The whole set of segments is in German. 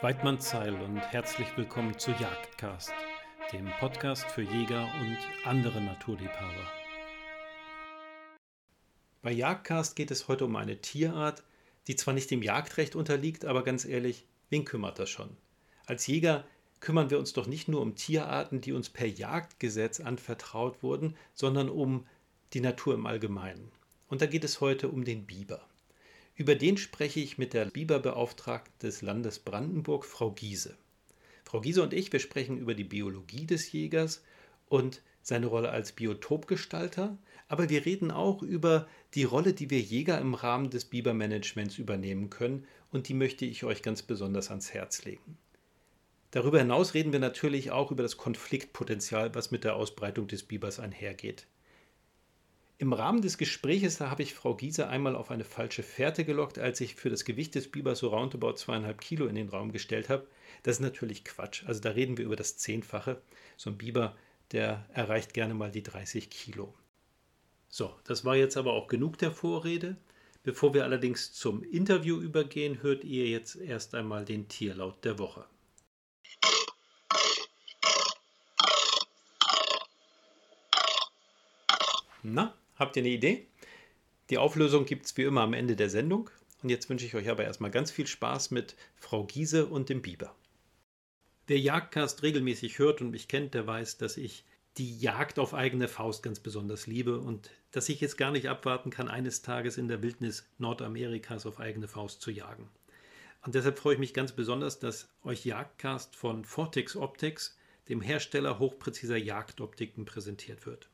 Weidmannsheil und herzlich willkommen zu Jagdcast, dem Podcast für Jäger und andere Naturliebhaber. Bei Jagdcast geht es heute um eine Tierart, die zwar nicht dem Jagdrecht unterliegt, aber ganz ehrlich, wen kümmert das schon? Als Jäger kümmern wir uns doch nicht nur um Tierarten, die uns per Jagdgesetz anvertraut wurden, sondern um die Natur im Allgemeinen. Und da geht es heute um den Biber. Über den spreche ich mit der Biberbeauftragten des Landes Brandenburg, Frau Giese. Frau Giese und ich, wir sprechen über die Biologie des Jägers und seine Rolle als Biotopgestalter, aber wir reden auch über die Rolle, die wir Jäger im Rahmen des Bibermanagements übernehmen können und die möchte ich euch ganz besonders ans Herz legen. Darüber hinaus reden wir natürlich auch über das Konfliktpotenzial, was mit der Ausbreitung des Bibers einhergeht. Im Rahmen des Gespräches habe ich Frau Giese einmal auf eine falsche Fährte gelockt, als ich für das Gewicht des Bibers so roundabout zweieinhalb Kilo in den Raum gestellt habe. Das ist natürlich Quatsch. Also da reden wir über das Zehnfache. So ein Biber, der erreicht gerne mal die 30 Kilo. So, das war jetzt aber auch genug der Vorrede. Bevor wir allerdings zum Interview übergehen, hört ihr jetzt erst einmal den Tierlaut der Woche. Na, Habt ihr eine Idee? Die Auflösung gibt es wie immer am Ende der Sendung. Und jetzt wünsche ich euch aber erstmal ganz viel Spaß mit Frau Giese und dem Biber. Wer Jagdcast regelmäßig hört und mich kennt, der weiß, dass ich die Jagd auf eigene Faust ganz besonders liebe und dass ich jetzt gar nicht abwarten kann, eines Tages in der Wildnis Nordamerikas auf eigene Faust zu jagen. Und deshalb freue ich mich ganz besonders, dass euch Jagdcast von Vortex Optics, dem Hersteller hochpräziser Jagdoptiken, präsentiert wird.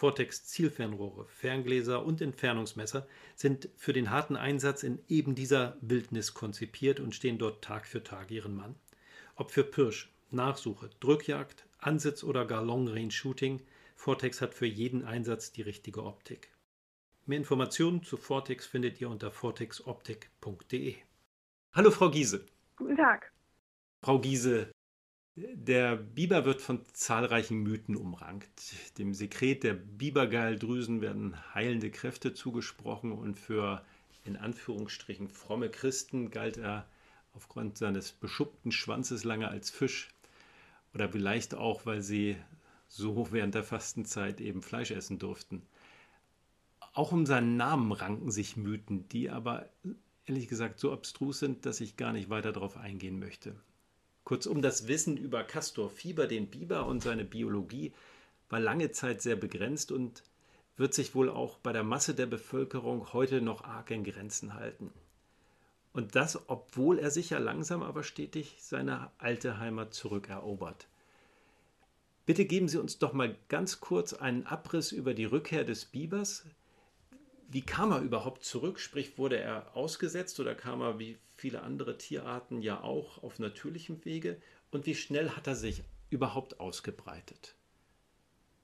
Vortex Zielfernrohre, Ferngläser und Entfernungsmesser sind für den harten Einsatz in eben dieser Wildnis konzipiert und stehen dort Tag für Tag ihren Mann. Ob für Pirsch, Nachsuche, Drückjagd, Ansitz oder gar Long Range Shooting, Vortex hat für jeden Einsatz die richtige Optik. Mehr Informationen zu Vortex findet ihr unter vortexoptik.de. Hallo Frau Giese. Guten Tag. Frau Giese, der Biber wird von zahlreichen Mythen umrankt. Dem Sekret der Bibergeildrüsen werden heilende Kräfte zugesprochen und für in Anführungsstrichen fromme Christen galt er aufgrund seines beschuppten Schwanzes lange als Fisch. Oder vielleicht auch, weil sie so während der Fastenzeit eben Fleisch essen durften. Auch um seinen Namen ranken sich Mythen, die aber ehrlich gesagt so abstrus sind, dass ich gar nicht weiter darauf eingehen möchte. Kurzum, das Wissen über Castor Fieber, den Biber und seine Biologie war lange Zeit sehr begrenzt und wird sich wohl auch bei der Masse der Bevölkerung heute noch arg in Grenzen halten. Und das, obwohl er sicher langsam aber stetig seine alte Heimat zurückerobert. Bitte geben Sie uns doch mal ganz kurz einen Abriss über die Rückkehr des Bibers. Wie kam er überhaupt zurück? Sprich, wurde er ausgesetzt oder kam er wie viele andere Tierarten ja auch auf natürlichem Wege. Und wie schnell hat er sich überhaupt ausgebreitet?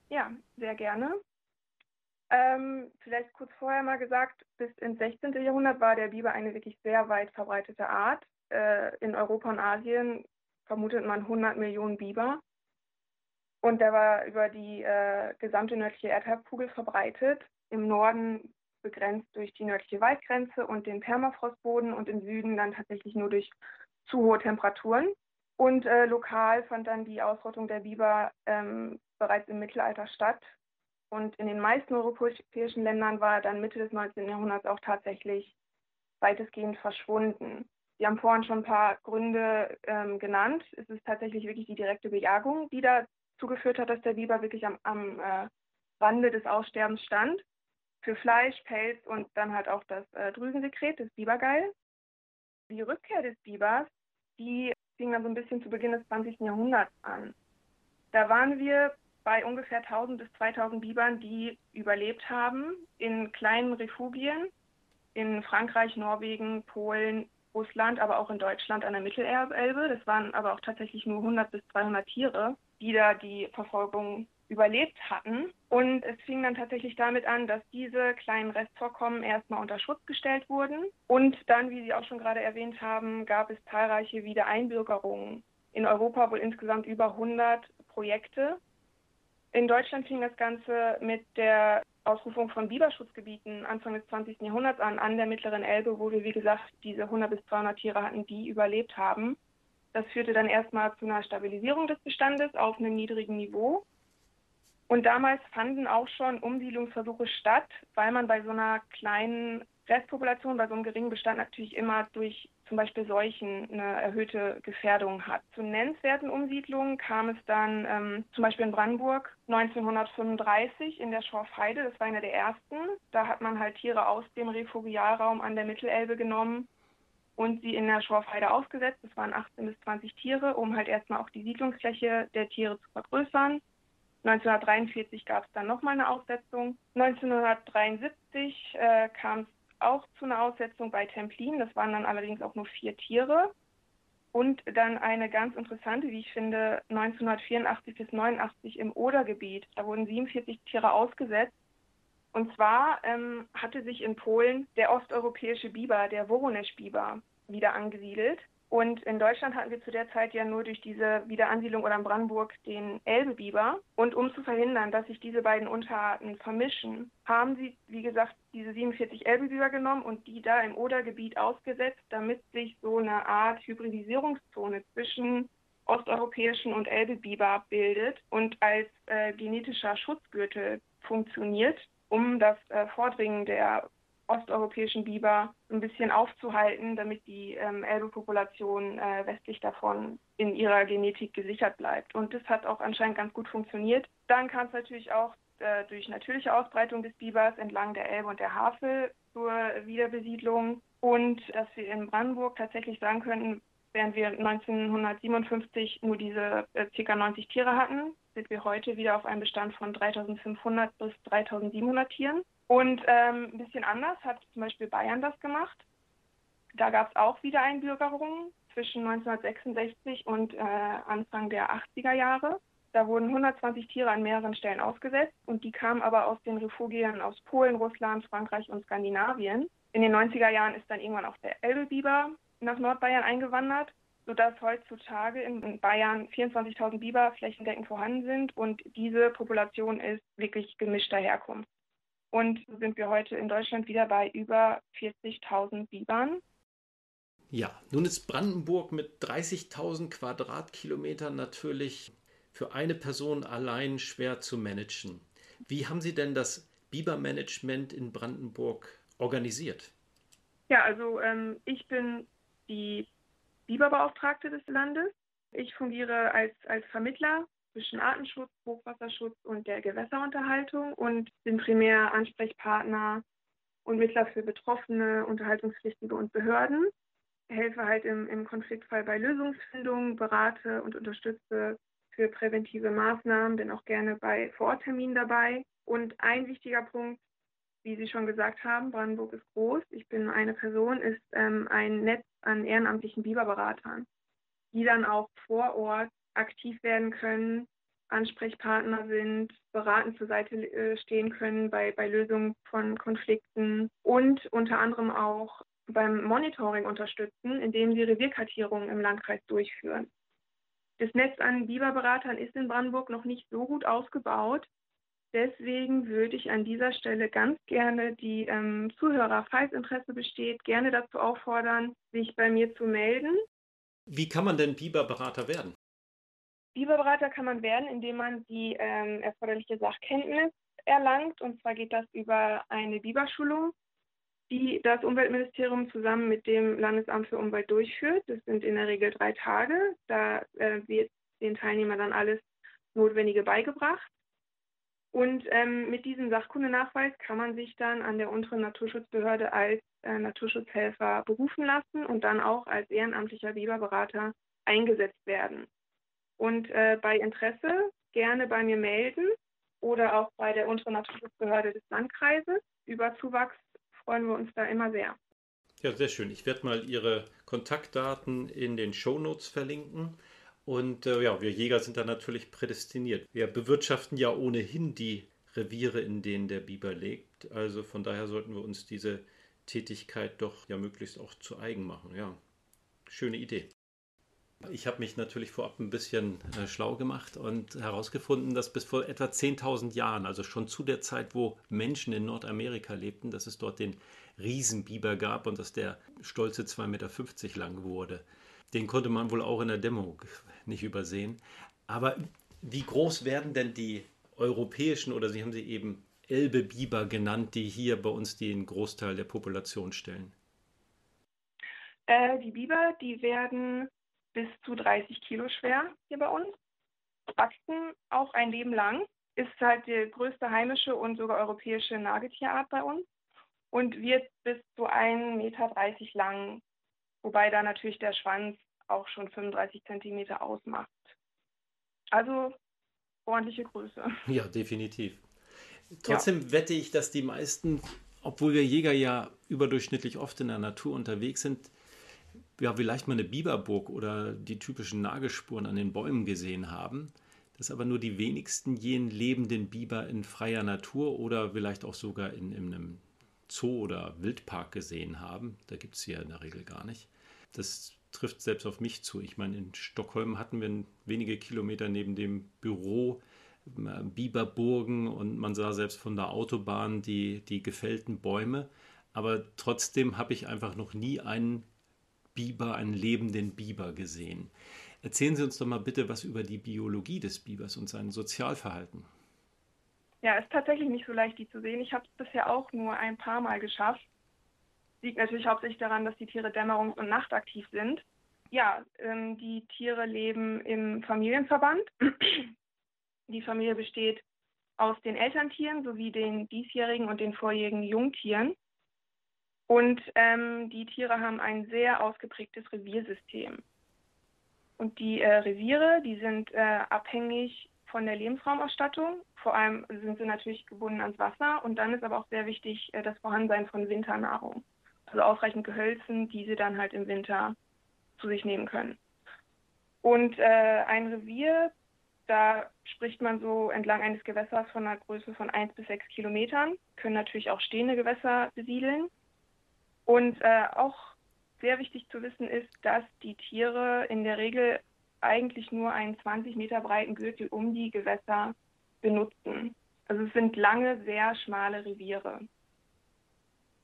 Ja, sehr gerne. Ähm, vielleicht kurz vorher mal gesagt, bis ins 16. Jahrhundert war der Biber eine wirklich sehr weit verbreitete Art. Äh, in Europa und Asien vermutet man 100 Millionen Biber. Und der war über die äh, gesamte nördliche Erdhalbkugel verbreitet. Im Norden begrenzt durch die nördliche Waldgrenze und den Permafrostboden und im Süden dann tatsächlich nur durch zu hohe Temperaturen. Und äh, lokal fand dann die Ausrottung der Biber ähm, bereits im Mittelalter statt. Und in den meisten europäischen Ländern war dann Mitte des 19. Jahrhunderts auch tatsächlich weitestgehend verschwunden. Sie haben vorhin schon ein paar Gründe ähm, genannt. Es ist tatsächlich wirklich die direkte Bejagung, die dazu geführt hat, dass der Biber wirklich am, am äh, Rande des Aussterbens stand für Fleisch, Pelz und dann halt auch das äh, Drüsensekret, das Bibergeil. Die Rückkehr des Bibers, die fing dann so ein bisschen zu Beginn des 20. Jahrhunderts an. Da waren wir bei ungefähr 1000 bis 2000 Bibern, die überlebt haben in kleinen Refugien in Frankreich, Norwegen, Polen, Russland, aber auch in Deutschland an der Mittelelbe. Das waren aber auch tatsächlich nur 100 bis 200 Tiere, die da die Verfolgung überlebt hatten. Und es fing dann tatsächlich damit an, dass diese kleinen Restvorkommen erstmal unter Schutz gestellt wurden. Und dann, wie Sie auch schon gerade erwähnt haben, gab es zahlreiche Wiedereinbürgerungen. In Europa wohl insgesamt über 100 Projekte. In Deutschland fing das Ganze mit der Ausrufung von Biberschutzgebieten Anfang des 20. Jahrhunderts an, an der mittleren Elbe, wo wir, wie gesagt, diese 100 bis 200 Tiere hatten, die überlebt haben. Das führte dann erstmal zu einer Stabilisierung des Bestandes auf einem niedrigen Niveau. Und damals fanden auch schon Umsiedlungsversuche statt, weil man bei so einer kleinen Restpopulation, bei so einem geringen Bestand natürlich immer durch zum Beispiel Seuchen eine erhöhte Gefährdung hat. Zu nennenswerten Umsiedlungen kam es dann ähm, zum Beispiel in Brandenburg 1935 in der Schorfheide, das war einer der ersten. Da hat man halt Tiere aus dem Refugialraum an der Mittelelbe genommen und sie in der Schorfheide ausgesetzt. Das waren 18 bis 20 Tiere, um halt erstmal auch die Siedlungsfläche der Tiere zu vergrößern. 1943 gab es dann nochmal eine Aussetzung. 1973 äh, kam es auch zu einer Aussetzung bei Templin. Das waren dann allerdings auch nur vier Tiere. Und dann eine ganz interessante, wie ich finde, 1984 bis 89 im Odergebiet. Da wurden 47 Tiere ausgesetzt. Und zwar ähm, hatte sich in Polen der osteuropäische Biber, der Woronesch-Biber, wieder angesiedelt. Und in Deutschland hatten wir zu der Zeit ja nur durch diese Wiederansiedlung oder in Brandenburg den Elbebiber. Und um zu verhindern, dass sich diese beiden Unterarten vermischen, haben sie, wie gesagt, diese 47 Elbebiber genommen und die da im Odergebiet ausgesetzt, damit sich so eine Art Hybridisierungszone zwischen osteuropäischen und Elbebiber bildet und als äh, genetischer Schutzgürtel funktioniert, um das äh, Vordringen der osteuropäischen Biber ein bisschen aufzuhalten, damit die ähm, Elbe-Population äh, westlich davon in ihrer Genetik gesichert bleibt. Und das hat auch anscheinend ganz gut funktioniert. Dann kam es natürlich auch äh, durch natürliche Ausbreitung des Bibers entlang der Elbe und der Havel zur Wiederbesiedlung. Und dass wir in Brandenburg tatsächlich sagen könnten, während wir 1957 nur diese äh, ca. 90 Tiere hatten, sind wir heute wieder auf einem Bestand von 3500 bis 3700 Tieren. Und ähm, ein bisschen anders hat zum Beispiel Bayern das gemacht. Da gab es auch wieder Einbürgerungen zwischen 1966 und äh, Anfang der 80er Jahre. Da wurden 120 Tiere an mehreren Stellen ausgesetzt und die kamen aber aus den Refugien aus Polen, Russland, Frankreich und Skandinavien. In den 90er Jahren ist dann irgendwann auch der Elbebiber nach Nordbayern eingewandert, sodass heutzutage in Bayern 24.000 Biber flächendeckend vorhanden sind und diese Population ist wirklich gemischter Herkunft. Und so sind wir heute in Deutschland wieder bei über 40.000 Bibern. Ja, nun ist Brandenburg mit 30.000 Quadratkilometern natürlich für eine Person allein schwer zu managen. Wie haben Sie denn das Bibermanagement in Brandenburg organisiert? Ja, also ähm, ich bin die Biberbeauftragte des Landes. Ich fungiere als, als Vermittler zwischen Artenschutz, Hochwasserschutz und der Gewässerunterhaltung und bin primär Ansprechpartner und Mittler für Betroffene, Unterhaltungspflichtige und Behörden. Helfe halt im, im Konfliktfall bei Lösungsfindung, berate und unterstütze für präventive Maßnahmen, bin auch gerne bei Vorortterminen dabei. Und ein wichtiger Punkt, wie Sie schon gesagt haben, Brandenburg ist groß. Ich bin eine Person, ist ähm, ein Netz an ehrenamtlichen Biberberatern, die dann auch vor Ort aktiv werden können, Ansprechpartner sind, beratend zur Seite äh, stehen können bei, bei Lösungen von Konflikten und unter anderem auch beim Monitoring unterstützen, indem sie Revierkartierungen im Landkreis durchführen. Das Netz an Biberberatern ist in Brandenburg noch nicht so gut ausgebaut. Deswegen würde ich an dieser Stelle ganz gerne die ähm, Zuhörer, falls Interesse besteht, gerne dazu auffordern, sich bei mir zu melden. Wie kann man denn Biberberater werden? Biberberater kann man werden, indem man die ähm, erforderliche Sachkenntnis erlangt. Und zwar geht das über eine Biberschulung, die das Umweltministerium zusammen mit dem Landesamt für Umwelt durchführt. Das sind in der Regel drei Tage. Da äh, wird den Teilnehmern dann alles Notwendige beigebracht. Und ähm, mit diesem Sachkundenachweis kann man sich dann an der unteren Naturschutzbehörde als äh, Naturschutzhelfer berufen lassen und dann auch als ehrenamtlicher Biberberater eingesetzt werden. Und äh, bei Interesse gerne bei mir melden oder auch bei der unteren Naturschutzbehörde des Landkreises. Über Zuwachs freuen wir uns da immer sehr. Ja, sehr schön. Ich werde mal Ihre Kontaktdaten in den Shownotes verlinken. Und äh, ja, wir Jäger sind da natürlich prädestiniert. Wir bewirtschaften ja ohnehin die Reviere, in denen der Biber lebt. Also von daher sollten wir uns diese Tätigkeit doch ja möglichst auch zu eigen machen. Ja, schöne Idee. Ich habe mich natürlich vorab ein bisschen äh, schlau gemacht und herausgefunden, dass bis vor etwa 10.000 Jahren, also schon zu der Zeit, wo Menschen in Nordamerika lebten, dass es dort den Riesenbiber gab und dass der stolze 2,50 Meter lang wurde. Den konnte man wohl auch in der Dämmerung nicht übersehen. Aber wie groß werden denn die europäischen oder Sie haben sie eben Elbe-Biber genannt, die hier bei uns den Großteil der Population stellen? Äh, die Biber, die werden bis zu 30 Kilo schwer hier bei uns, wachsen auch ein Leben lang, ist halt die größte heimische und sogar europäische Nagetierart bei uns und wird bis zu 1,30 Meter lang, wobei da natürlich der Schwanz auch schon 35 Zentimeter ausmacht. Also ordentliche Größe. Ja, definitiv. Trotzdem ja. wette ich, dass die meisten, obwohl wir Jäger ja überdurchschnittlich oft in der Natur unterwegs sind, ja, vielleicht mal eine Biberburg oder die typischen Nagelspuren an den Bäumen gesehen haben, dass aber nur die wenigsten jenen lebenden Biber in freier Natur oder vielleicht auch sogar in, in einem Zoo oder Wildpark gesehen haben. Da gibt es sie ja in der Regel gar nicht. Das trifft selbst auf mich zu. Ich meine, in Stockholm hatten wir wenige Kilometer neben dem Büro äh, Biberburgen und man sah selbst von der Autobahn die, die gefällten Bäume. Aber trotzdem habe ich einfach noch nie einen Biber, einen lebenden Biber gesehen. Erzählen Sie uns doch mal bitte was über die Biologie des Bibers und sein Sozialverhalten. Ja, ist tatsächlich nicht so leicht, die zu sehen. Ich habe es bisher auch nur ein paar Mal geschafft. Liegt natürlich hauptsächlich daran, dass die Tiere dämmerungs- und nachtaktiv sind. Ja, ähm, die Tiere leben im Familienverband. die Familie besteht aus den Elterntieren sowie den diesjährigen und den vorjährigen Jungtieren. Und ähm, die Tiere haben ein sehr ausgeprägtes Reviersystem. Und die äh, Reviere, die sind äh, abhängig von der Lebensraumausstattung. Vor allem sind sie natürlich gebunden ans Wasser. Und dann ist aber auch sehr wichtig äh, das Vorhandensein von Winternahrung. Also ausreichend Gehölzen, die sie dann halt im Winter zu sich nehmen können. Und äh, ein Revier, da spricht man so entlang eines Gewässers von einer Größe von 1 bis 6 Kilometern, können natürlich auch stehende Gewässer besiedeln. Und äh, auch sehr wichtig zu wissen ist, dass die Tiere in der Regel eigentlich nur einen 20 Meter breiten Gürtel um die Gewässer benutzen. Also es sind lange, sehr schmale Reviere.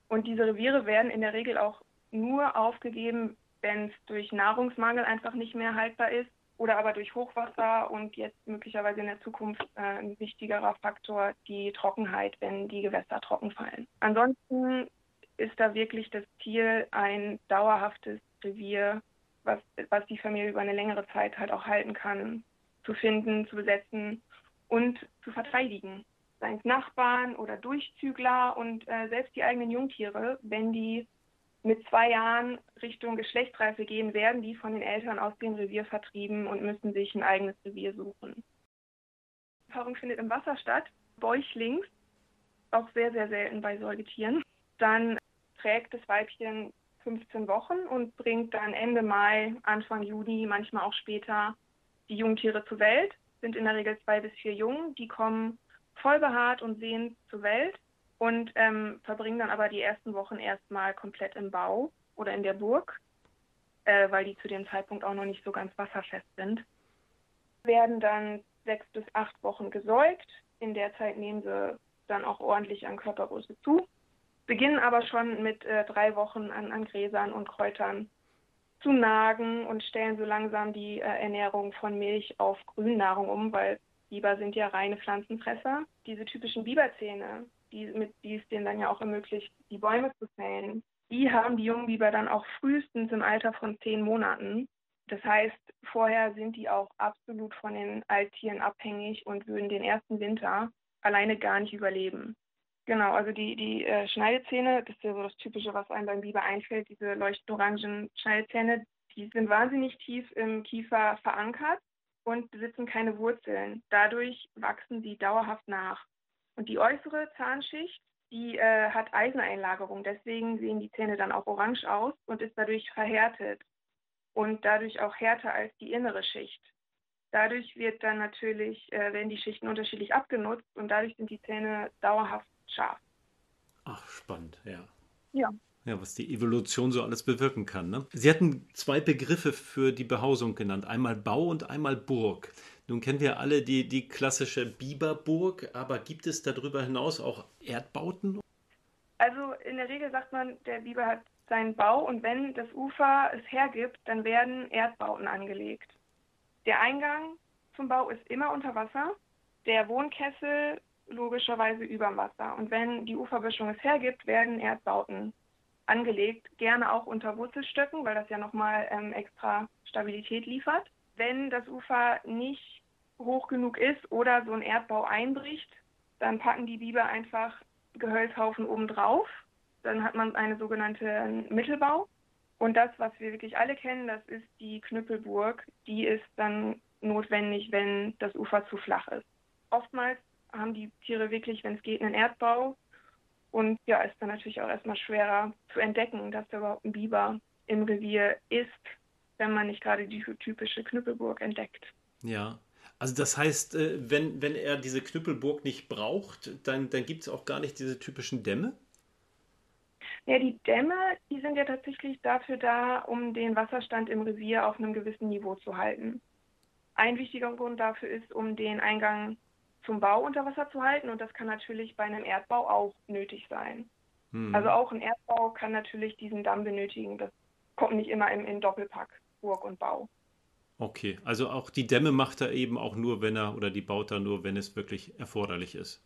Und diese Reviere werden in der Regel auch nur aufgegeben, wenn es durch Nahrungsmangel einfach nicht mehr haltbar ist oder aber durch Hochwasser und jetzt möglicherweise in der Zukunft äh, ein wichtigerer Faktor die Trockenheit, wenn die Gewässer trocken fallen. Ansonsten ist da wirklich das Ziel, ein dauerhaftes Revier, was, was die Familie über eine längere Zeit halt auch halten kann, zu finden, zu besetzen und zu verteidigen. Seien es Nachbarn oder Durchzügler und äh, selbst die eigenen Jungtiere, wenn die mit zwei Jahren Richtung Geschlechtsreife gehen, werden die von den Eltern aus dem Revier vertrieben und müssen sich ein eigenes Revier suchen. Die Paarung findet im Wasser statt, bäuchlings, auch sehr, sehr selten bei Säugetieren. Dann trägt das Weibchen 15 Wochen und bringt dann Ende Mai, Anfang Juni, manchmal auch später die Jungtiere zur Welt. Sind in der Regel zwei bis vier Jungen, die kommen voll behaart und sehend zur Welt und ähm, verbringen dann aber die ersten Wochen erstmal komplett im Bau oder in der Burg, äh, weil die zu dem Zeitpunkt auch noch nicht so ganz wasserfest sind. Werden dann sechs bis acht Wochen gesäugt. In der Zeit nehmen sie dann auch ordentlich an Körpergröße zu beginnen aber schon mit äh, drei Wochen an, an Gräsern und Kräutern zu nagen und stellen so langsam die äh, Ernährung von Milch auf Grünnahrung um, weil Biber sind ja reine Pflanzenfresser. Diese typischen Biberzähne, die, mit, die es denen dann ja auch ermöglicht, die Bäume zu fällen, die haben die jungen Biber dann auch frühestens im Alter von zehn Monaten. Das heißt, vorher sind die auch absolut von den Alttieren abhängig und würden den ersten Winter alleine gar nicht überleben. Genau, also die, die äh, Schneidezähne, das ist ja so das Typische, was einem beim Biber einfällt, diese leuchtend orangen Schneidezähne, die sind wahnsinnig tief im Kiefer verankert und besitzen keine Wurzeln. Dadurch wachsen sie dauerhaft nach. Und die äußere Zahnschicht, die äh, hat Eiseneinlagerung. Deswegen sehen die Zähne dann auch orange aus und ist dadurch verhärtet und dadurch auch härter als die innere Schicht. Dadurch wird dann natürlich, äh, werden die Schichten unterschiedlich abgenutzt und dadurch sind die Zähne dauerhaft scharf. Ach, spannend, ja. Ja. Ja, was die Evolution so alles bewirken kann. Ne? Sie hatten zwei Begriffe für die Behausung genannt, einmal Bau und einmal Burg. Nun kennen wir alle die, die klassische Biberburg, aber gibt es darüber hinaus auch Erdbauten? Also in der Regel sagt man, der Biber hat seinen Bau und wenn das Ufer es hergibt, dann werden Erdbauten angelegt. Der Eingang zum Bau ist immer unter Wasser, der Wohnkessel logischerweise über dem Wasser. Und wenn die Uferböschung es hergibt, werden Erdbauten angelegt, gerne auch unter Wurzelstöcken, weil das ja nochmal ähm, extra Stabilität liefert. Wenn das Ufer nicht hoch genug ist oder so ein Erdbau einbricht, dann packen die Biber einfach Gehölzhaufen obendrauf. Dann hat man eine sogenannte Mittelbau. Und das, was wir wirklich alle kennen, das ist die Knüppelburg. Die ist dann notwendig, wenn das Ufer zu flach ist. Oftmals haben die Tiere wirklich, wenn es geht, einen Erdbau. Und ja, ist dann natürlich auch erstmal schwerer zu entdecken, dass da überhaupt ein Biber im Revier ist, wenn man nicht gerade die typische Knüppelburg entdeckt. Ja, also das heißt, äh, wenn, wenn er diese Knüppelburg nicht braucht, dann, dann gibt es auch gar nicht diese typischen Dämme? Ja, die Dämme, die sind ja tatsächlich dafür da, um den Wasserstand im Revier auf einem gewissen Niveau zu halten. Ein wichtiger Grund dafür ist, um den Eingang zum Bau unter Wasser zu halten und das kann natürlich bei einem Erdbau auch nötig sein. Hm. Also auch ein Erdbau kann natürlich diesen Damm benötigen. Das kommt nicht immer im, im Doppelpack, Burg und Bau. Okay, also auch die Dämme macht er eben auch nur, wenn er oder die baut er nur, wenn es wirklich erforderlich ist.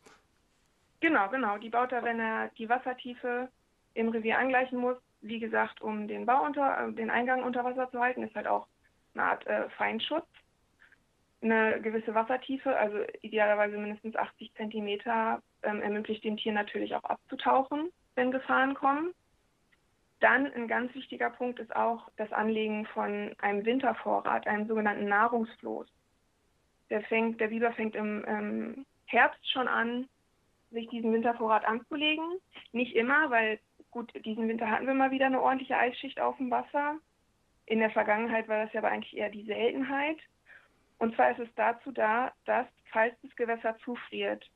Genau, genau. Die baut er, wenn er die Wassertiefe im Revier angleichen muss. Wie gesagt, um den Bau unter, äh, den Eingang unter Wasser zu halten, ist halt auch eine Art äh, Feinschutz eine gewisse Wassertiefe, also idealerweise mindestens 80 Zentimeter, ähm, ermöglicht dem Tier natürlich auch abzutauchen, wenn Gefahren kommen. Dann ein ganz wichtiger Punkt ist auch das Anlegen von einem Wintervorrat, einem sogenannten Nahrungsfloß. Der, fängt, der Biber fängt im ähm, Herbst schon an, sich diesen Wintervorrat anzulegen. Nicht immer, weil gut, diesen Winter hatten wir mal wieder eine ordentliche Eisschicht auf dem Wasser. In der Vergangenheit war das ja aber eigentlich eher die Seltenheit. Und zwar ist es dazu da, dass, falls das Gewässer zufriert,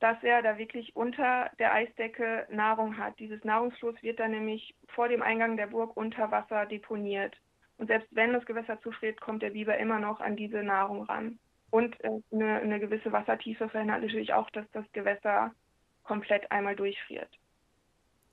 dass er da wirklich unter der Eisdecke Nahrung hat. Dieses Nahrungsfloß wird dann nämlich vor dem Eingang der Burg unter Wasser deponiert. Und selbst wenn das Gewässer zufriert, kommt der Biber immer noch an diese Nahrung ran. Und äh, eine, eine gewisse Wassertiefe verhindert natürlich auch, dass das Gewässer komplett einmal durchfriert.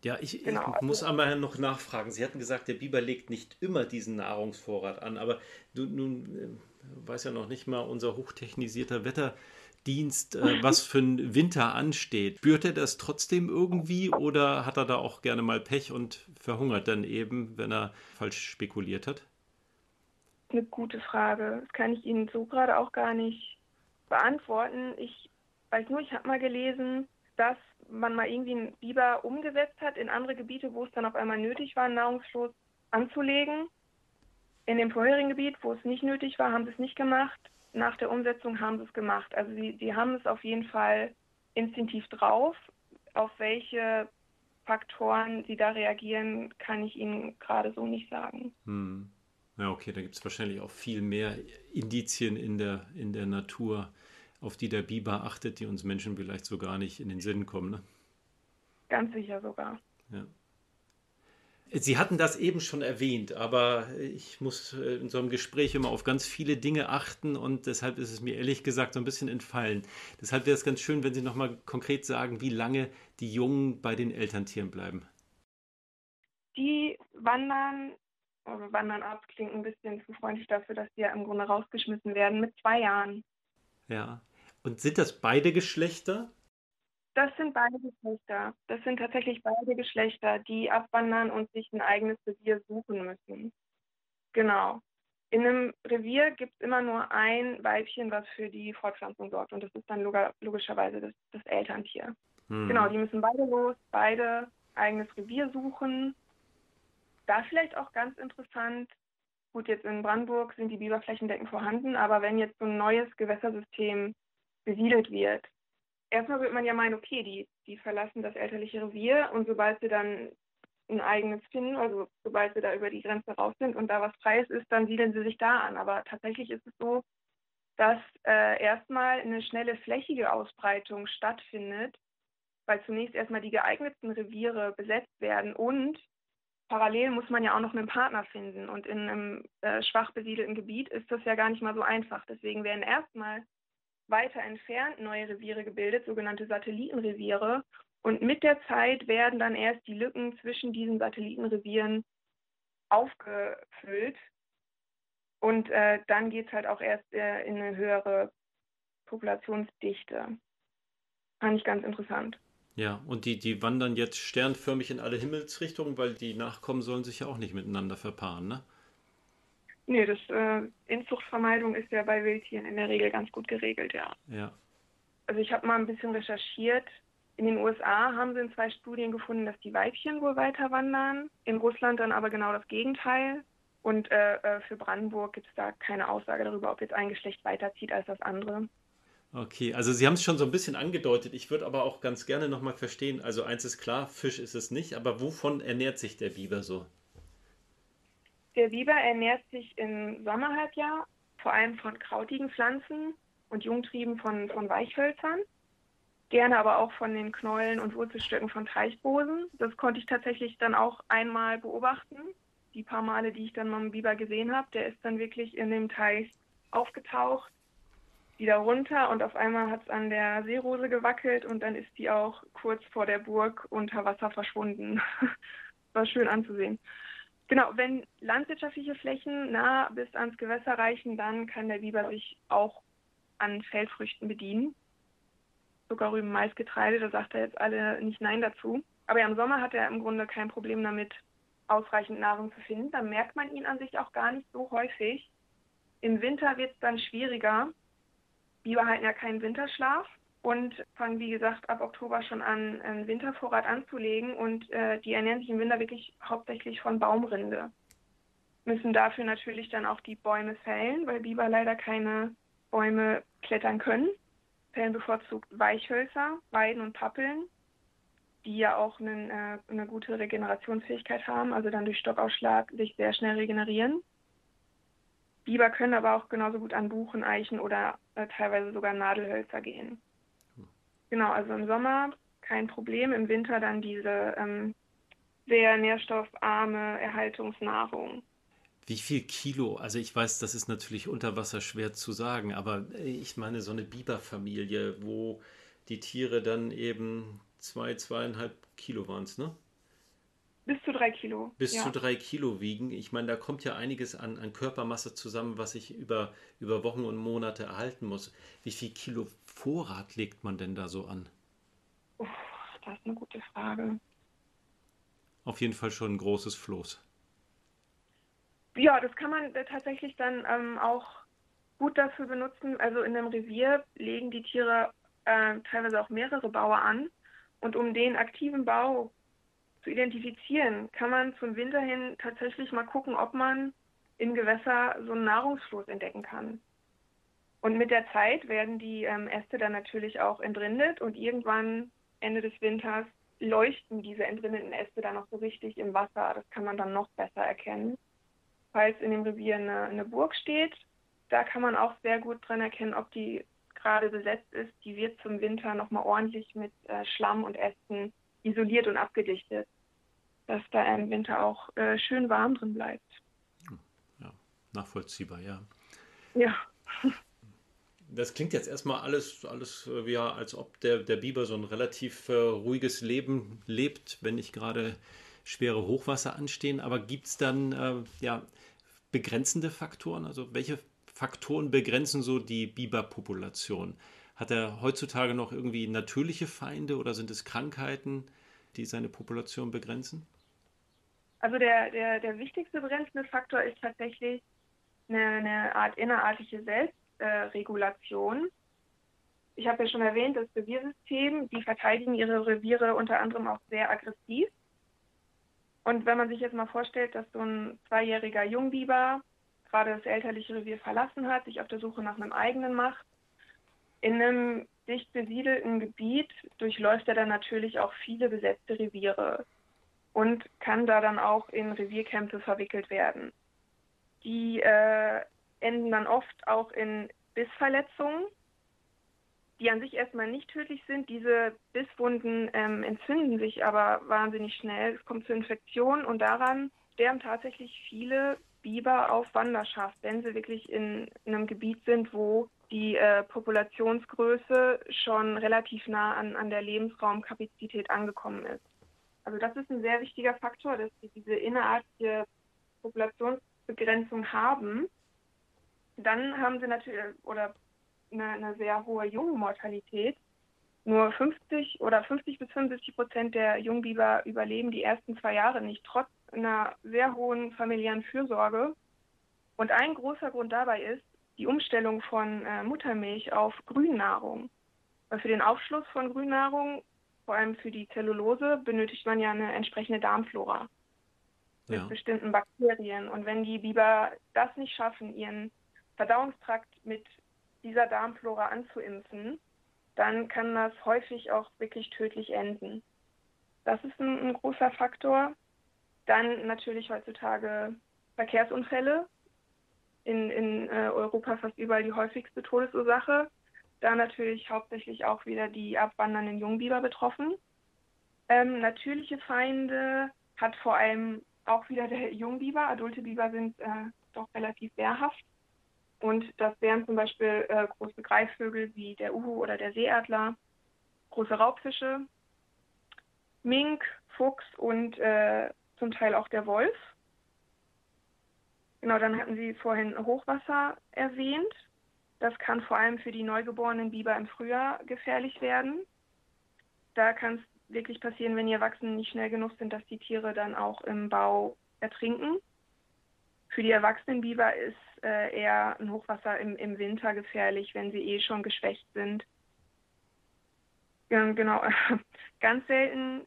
Ja, ich, genau. ich, muss einmal noch nachfragen. Sie hatten gesagt, der Biber legt nicht immer diesen Nahrungsvorrat an, aber du, nun äh, weiß ja noch nicht mal unser hochtechnisierter Wetterdienst, äh, was für ein Winter ansteht. Spürt er das trotzdem irgendwie oder hat er da auch gerne mal Pech und verhungert dann eben, wenn er falsch spekuliert hat? Eine gute Frage. Das kann ich Ihnen so gerade auch gar nicht beantworten. Ich weiß nur, ich habe mal gelesen, dass man mal irgendwie einen Biber umgesetzt hat in andere Gebiete, wo es dann auf einmal nötig war, Nahrungsfloß anzulegen. In dem vorherigen Gebiet, wo es nicht nötig war, haben sie es nicht gemacht. Nach der Umsetzung haben sie es gemacht. Also sie, sie haben es auf jeden Fall instinktiv drauf. Auf welche Faktoren sie da reagieren, kann ich Ihnen gerade so nicht sagen. Hm. Ja, okay, da gibt es wahrscheinlich auch viel mehr Indizien in der, in der Natur, auf die der Biber achtet, die uns Menschen vielleicht so gar nicht in den Sinn kommen. Ne? Ganz sicher sogar. Ja. Sie hatten das eben schon erwähnt, aber ich muss äh, in so einem Gespräch immer auf ganz viele Dinge achten und deshalb ist es mir ehrlich gesagt so ein bisschen entfallen. Deshalb wäre es ganz schön, wenn Sie nochmal konkret sagen, wie lange die Jungen bei den Elterntieren bleiben. Die wandern, oder wandern ab, klingt ein bisschen zu freundlich dafür, dass sie ja im Grunde rausgeschmissen werden, mit zwei Jahren. Ja. Und sind das beide Geschlechter? Das sind beide Geschlechter. Das sind tatsächlich beide Geschlechter, die abwandern und sich ein eigenes Revier suchen müssen. Genau. In einem Revier gibt es immer nur ein Weibchen, was für die Fortpflanzung sorgt. Und das ist dann logischerweise das, das Elterntier. Hm. Genau, die müssen beide los, beide eigenes Revier suchen. Da vielleicht auch ganz interessant, Gut, jetzt in Brandenburg sind die Biber flächendeckend vorhanden, aber wenn jetzt so ein neues Gewässersystem besiedelt wird, erstmal wird man ja meinen, okay, die, die verlassen das elterliche Revier und sobald sie dann ein eigenes finden, also sobald sie da über die Grenze raus sind und da was Freies ist, dann siedeln sie sich da an. Aber tatsächlich ist es so, dass äh, erstmal eine schnelle flächige Ausbreitung stattfindet, weil zunächst erstmal die geeignetsten Reviere besetzt werden und parallel muss man ja auch noch einen Partner finden. Und in einem äh, schwach besiedelten Gebiet ist das ja gar nicht mal so einfach. Deswegen werden erstmal weiter entfernt neue Reviere gebildet, sogenannte Satellitenreviere, Und mit der Zeit werden dann erst die Lücken zwischen diesen Satellitenrevieren aufgefüllt. Und äh, dann geht es halt auch erst äh, in eine höhere Populationsdichte. Fand ich ganz interessant. Ja, und die, die wandern jetzt sternförmig in alle Himmelsrichtungen, weil die Nachkommen sollen sich ja auch nicht miteinander verpaaren, ne? Nee, das äh, Inzuchtvermeidung ist ja bei Wildtieren in der Regel ganz gut geregelt, ja. Ja. Also ich habe mal ein bisschen recherchiert. In den USA haben sie in zwei Studien gefunden, dass die Weibchen wohl weiter wandern. In Russland dann aber genau das Gegenteil. Und äh, äh für Brandenburg gibt es da keine Aussage darüber, ob jetzt ein Geschlecht weiterzieht als das andere. Okay, also Sie haben es schon so ein bisschen angedeutet. Ich würde aber auch ganz gerne nochmal verstehen. Also eins ist klar, Fisch ist es nicht, aber wovon ernährt sich der Biber so? Der Biber ernährt sich im Sommerhalbjahr vor allem von krautigen Pflanzen und Jungtrieben von, von Weichhölzern. Gerne aber auch von den Knollen und Wurzelstöcken von Teichbosen. Das konnte ich tatsächlich dann auch einmal beobachten. Die paar Male, die ich dann mal im Biber gesehen habe, der ist dann wirklich in dem Teich aufgetaucht, wieder runter und auf einmal hat es an der Seerose gewackelt und dann ist die auch kurz vor der Burg unter Wasser verschwunden. War schön anzusehen. Genau, wenn landwirtschaftliche Flächen nah bis ans Gewässer reichen, dann kann der Biber sich auch an Feldfrüchten bedienen. Zuckerrüben, Mais, Getreide, da sagt er jetzt alle nicht Nein dazu. Aber ja, im Sommer hat er im Grunde kein Problem damit, ausreichend Nahrung zu finden. Da merkt man ihn an sich auch gar nicht so häufig. Im Winter wird es dann schwieriger. Biber halten ja keinen Winterschlaf und fangen, wie gesagt, ab Oktober schon an, einen Wintervorrat anzulegen. Und äh, die ernähren sich im Winter wirklich hauptsächlich von Baumrinde. Müssen dafür natürlich dann auch die Bäume fällen, weil Biber leider keine Bäume klettern können. Fällen bevorzugt Weichhölzer, Weiden und Pappeln, die ja auch einen, äh, eine gute Regenerationsfähigkeit haben, also dann durch Stockausschlag sich sehr schnell regenerieren. Biber können aber auch genauso gut an Buchen, Eichen oder äh, teilweise sogar Nadelhölzer gehen. Genau, also im Sommer kein Problem, im Winter dann diese ähm, sehr nährstoffarme Erhaltungsnahrung. Wie viel Kilo? Also ich weiß, das ist natürlich unter Wasser schwer zu sagen, aber ich meine so eine Biberfamilie, wo die Tiere dann eben zwei, zweieinhalb Kilo waren es, ne? Bis zu drei Kilo. Bis ja. zu drei Kilo wiegen. Ich meine, da kommt ja einiges an, an Körpermasse zusammen, was ich über, über Wochen und Monate erhalten muss. Wie viel Kilo Vorrat legt man denn da so an? Uff, das ist eine gute Frage. Auf jeden Fall schon ein großes Floß. Ja, das kann man äh, tatsächlich dann ähm, auch gut dafür benutzen. Also in einem Revier legen die Tiere äh, teilweise auch mehrere Baue an. Und um den aktiven Bau zu identifizieren, kann man zum Winter hin tatsächlich mal gucken, ob man im Gewässer so einen Nahrungsfluss entdecken kann. Und mit der Zeit werden die ähm, Äste dann natürlich auch entrindet und irgendwann Ende des Winters leuchten diese entrindeten Äste dann noch so richtig im Wasser. Das kann man dann noch besser erkennen. Falls in dem Revier eine, eine Burg steht, da kann man auch sehr gut dran erkennen, ob die gerade besetzt ist. Die wird zum Winter nochmal ordentlich mit äh, Schlamm und Ästen isoliert und abgedichtet, dass da im Winter auch äh, schön warm drin bleibt. Ja, nachvollziehbar, ja. Ja. Das klingt jetzt erstmal alles, alles äh, ja, als ob der, der Biber so ein relativ äh, ruhiges Leben lebt, wenn nicht gerade schwere Hochwasser anstehen. Aber gibt es dann äh, ja, begrenzende Faktoren? Also welche Faktoren begrenzen so die Biberpopulation? Hat er heutzutage noch irgendwie natürliche Feinde oder sind es Krankheiten, die seine Population begrenzen? Also der, der, der wichtigste begrenzende Faktor ist tatsächlich eine, eine Art innerartige Selbst äh, Regulation. Ich habe ja schon erwähnt, das Reviersystem, die verteidigen ihre Reviere unter anderem auch sehr aggressiv. Und wenn man sich jetzt mal vorstellt, dass so ein zweijähriger Jungbiber gerade das elterliche Revier verlassen hat, sich auf der Suche nach einem eigenen macht, in einem dicht besiedelten Gebiet durchläuft er dann natürlich auch viele besetzte Reviere und kann da dann auch in Revierkämpfe verwickelt werden. Die äh, enden dann oft auch in Bissverletzungen, die an sich erstmal nicht tödlich sind. Diese Bisswunden ähm, entzünden sich aber wahnsinnig schnell. Es kommt zu Infektionen und daran sterben tatsächlich viele Biber auf Wanderschaft, wenn sie wirklich in, in einem Gebiet sind, wo die äh, Populationsgröße schon relativ nah an, an der Lebensraumkapazität angekommen ist. Also das ist ein sehr wichtiger Faktor, dass sie diese innerartige Populationsbegrenzung haben. Dann haben sie natürlich oder eine, eine sehr hohe Jungmortalität. Nur 50 oder 50 bis 75 Prozent der Jungbiber überleben die ersten zwei Jahre nicht, trotz einer sehr hohen familiären Fürsorge. Und ein großer Grund dabei ist die Umstellung von äh, Muttermilch auf Grünnahrung. Weil für den Aufschluss von Grünnahrung, vor allem für die Zellulose, benötigt man ja eine entsprechende Darmflora mit ja. bestimmten Bakterien. Und wenn die Biber das nicht schaffen, ihren Verdauungstrakt mit dieser Darmflora anzuimpfen, dann kann das häufig auch wirklich tödlich enden. Das ist ein, ein großer Faktor. Dann natürlich heutzutage Verkehrsunfälle. In, in äh, Europa fast überall die häufigste Todesursache. Da natürlich hauptsächlich auch wieder die abwandernden Jungbiber betroffen. Ähm, natürliche Feinde hat vor allem auch wieder der Jungbiber. Adulte Biber sind äh, doch relativ wehrhaft. Und das wären zum Beispiel äh, große Greifvögel wie der Uhu oder der Seeadler, große Raubfische, Mink, Fuchs und äh, zum Teil auch der Wolf. Genau, dann hatten Sie vorhin Hochwasser erwähnt. Das kann vor allem für die neugeborenen Biber im Frühjahr gefährlich werden. Da kann es wirklich passieren, wenn die Erwachsenen nicht schnell genug sind, dass die Tiere dann auch im Bau ertrinken. Für die erwachsenen Biber ist äh, eher ein Hochwasser im, im Winter gefährlich, wenn sie eh schon geschwächt sind. Ja, genau. Ganz selten,